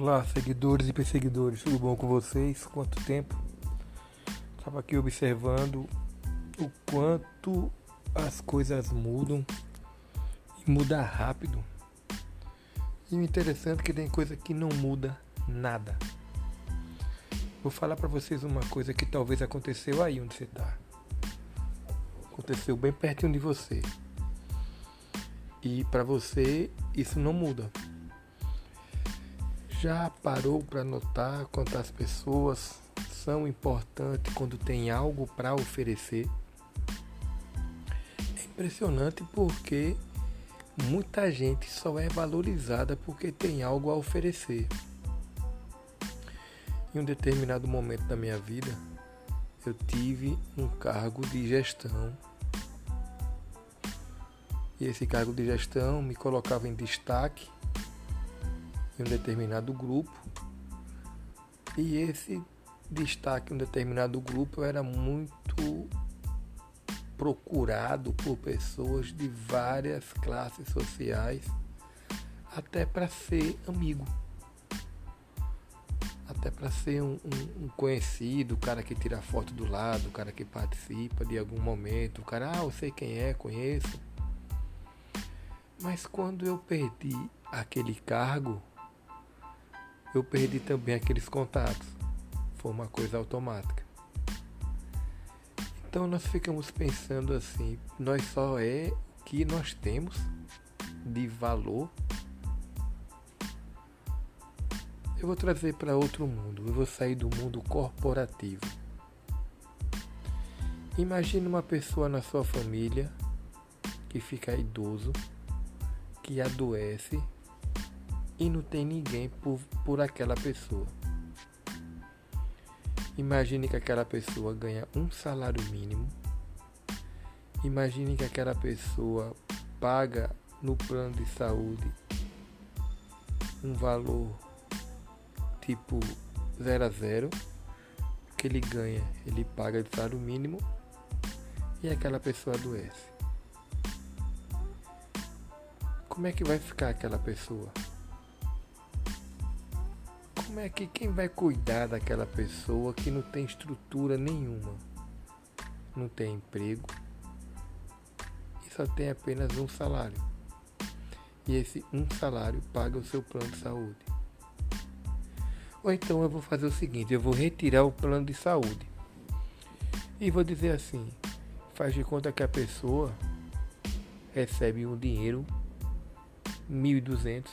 Olá, seguidores e perseguidores, tudo bom com vocês? Quanto tempo? Estava aqui observando o quanto as coisas mudam e muda rápido. E o interessante é que tem coisa que não muda nada. Vou falar para vocês uma coisa que talvez aconteceu aí onde você está. Aconteceu bem pertinho de você. E para você isso não muda. Já parou para notar quantas pessoas são importantes quando tem algo para oferecer? É impressionante porque muita gente só é valorizada porque tem algo a oferecer. Em um determinado momento da minha vida, eu tive um cargo de gestão. E esse cargo de gestão me colocava em destaque em um determinado grupo e esse destaque em um determinado grupo era muito procurado por pessoas de várias classes sociais, até para ser amigo, até para ser um, um, um, conhecido, o cara que tira foto do lado, o cara que participa de algum momento, o cara, ah, eu sei quem é, conheço. Mas quando eu perdi aquele cargo, eu perdi também aqueles contatos. Foi uma coisa automática. Então nós ficamos pensando assim, nós só é o que nós temos de valor. Eu vou trazer para outro mundo, eu vou sair do mundo corporativo. Imagine uma pessoa na sua família que fica idoso, que adoece e não tem ninguém por, por aquela pessoa. Imagine que aquela pessoa ganha um salário mínimo. Imagine que aquela pessoa paga no plano de saúde um valor tipo 0 a 0 que ele ganha, ele paga de salário mínimo e aquela pessoa adoece. Como é que vai ficar aquela pessoa? Como é que quem vai cuidar daquela pessoa que não tem estrutura nenhuma, não tem emprego e só tem apenas um salário? E esse um salário paga o seu plano de saúde. Ou então eu vou fazer o seguinte, eu vou retirar o plano de saúde. E vou dizer assim, faz de conta que a pessoa recebe um dinheiro 1.200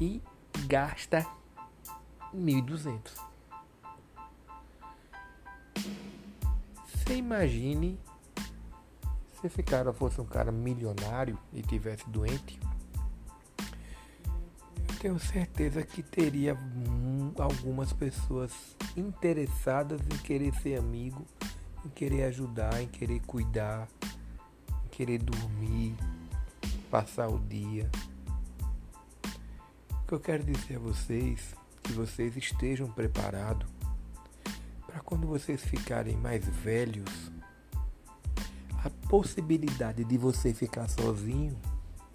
e gasta 1.200. Você imagine se esse cara fosse um cara milionário e tivesse doente. Eu tenho certeza que teria algumas pessoas interessadas em querer ser amigo, em querer ajudar, em querer cuidar, em querer dormir, passar o dia. O que eu quero dizer a vocês que vocês estejam preparados para quando vocês ficarem mais velhos, a possibilidade de você ficar sozinho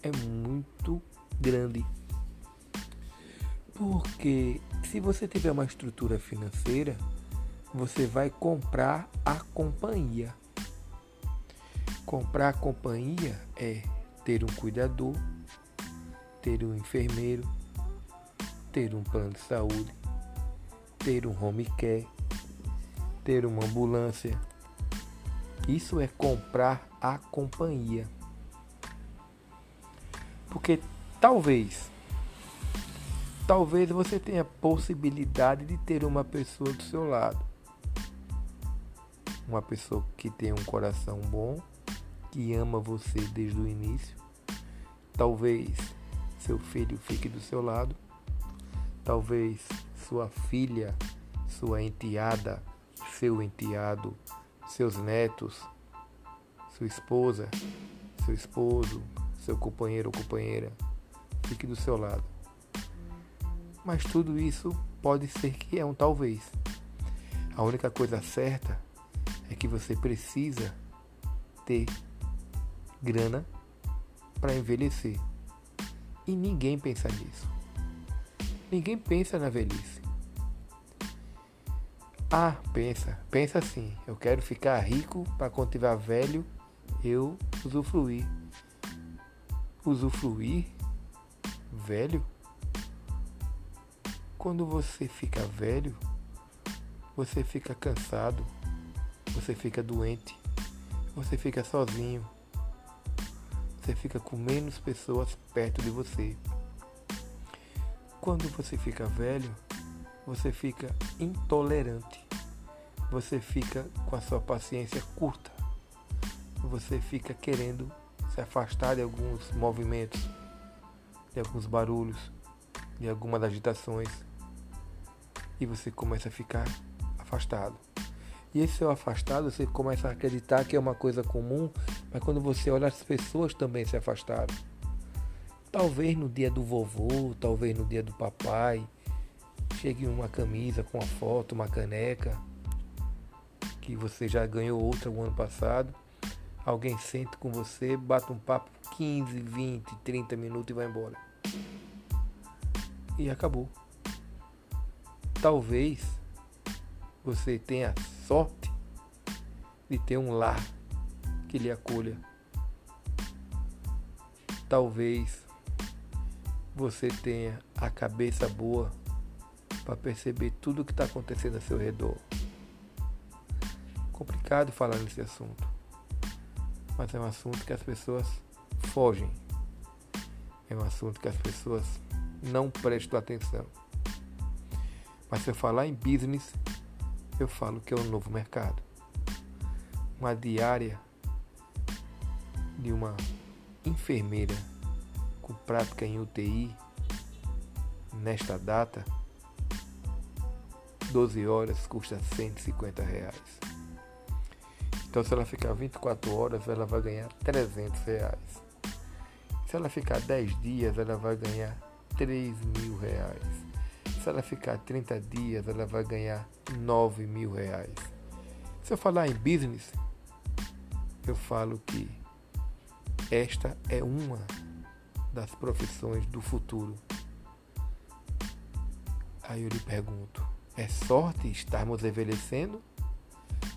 é muito grande. Porque se você tiver uma estrutura financeira, você vai comprar a companhia. Comprar a companhia é ter um cuidador, ter um enfermeiro, ter um plano de saúde, ter um home care, ter uma ambulância. Isso é comprar a companhia. Porque talvez, talvez você tenha possibilidade de ter uma pessoa do seu lado. Uma pessoa que tem um coração bom, que ama você desde o início. Talvez seu filho fique do seu lado Talvez sua filha, sua enteada, seu enteado, seus netos, sua esposa, seu esposo, seu companheiro ou companheira fique do seu lado. Mas tudo isso pode ser que é um talvez. A única coisa certa é que você precisa ter grana para envelhecer. E ninguém pensa nisso. Ninguém pensa na velhice. Ah, pensa, pensa assim. Eu quero ficar rico para quando tiver velho eu usufruir. Usufruir? Velho? Quando você fica velho, você fica cansado, você fica doente, você fica sozinho, você fica com menos pessoas perto de você. Quando você fica velho, você fica intolerante, você fica com a sua paciência curta, você fica querendo se afastar de alguns movimentos, de alguns barulhos, de algumas agitações e você começa a ficar afastado. E esse seu afastado, você começa a acreditar que é uma coisa comum, mas quando você olha, as pessoas também se afastaram. Talvez no dia do vovô, talvez no dia do papai, chegue uma camisa com uma foto, uma caneca, que você já ganhou outra o ano passado. Alguém sente com você, bate um papo 15, 20, 30 minutos e vai embora. E acabou. Talvez você tenha sorte de ter um lar que lhe acolha. Talvez você tenha a cabeça boa para perceber tudo o que está acontecendo a seu redor. Complicado falar nesse assunto, mas é um assunto que as pessoas fogem. É um assunto que as pessoas não prestam atenção. Mas se eu falar em business, eu falo que é um novo mercado. Uma diária de uma enfermeira com prática em UTI nesta data, 12 horas custa 150 reais. Então se ela ficar 24 horas, ela vai ganhar 300 reais. Se ela ficar 10 dias, ela vai ganhar 3 mil reais. Se ela ficar 30 dias, ela vai ganhar 9 mil reais. Se eu falar em business, eu falo que esta é uma das profissões do futuro. Aí eu lhe pergunto: é sorte estarmos envelhecendo?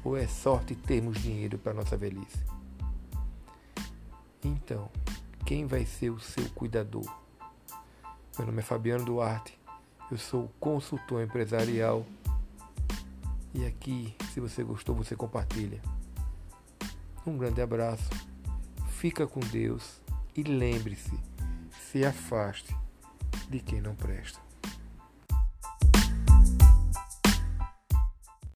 Ou é sorte termos dinheiro para nossa velhice? Então, quem vai ser o seu cuidador? Meu nome é Fabiano Duarte eu sou consultor empresarial e aqui, se você gostou, você compartilha. Um grande abraço, fica com Deus e lembre-se, se afaste de quem não presta.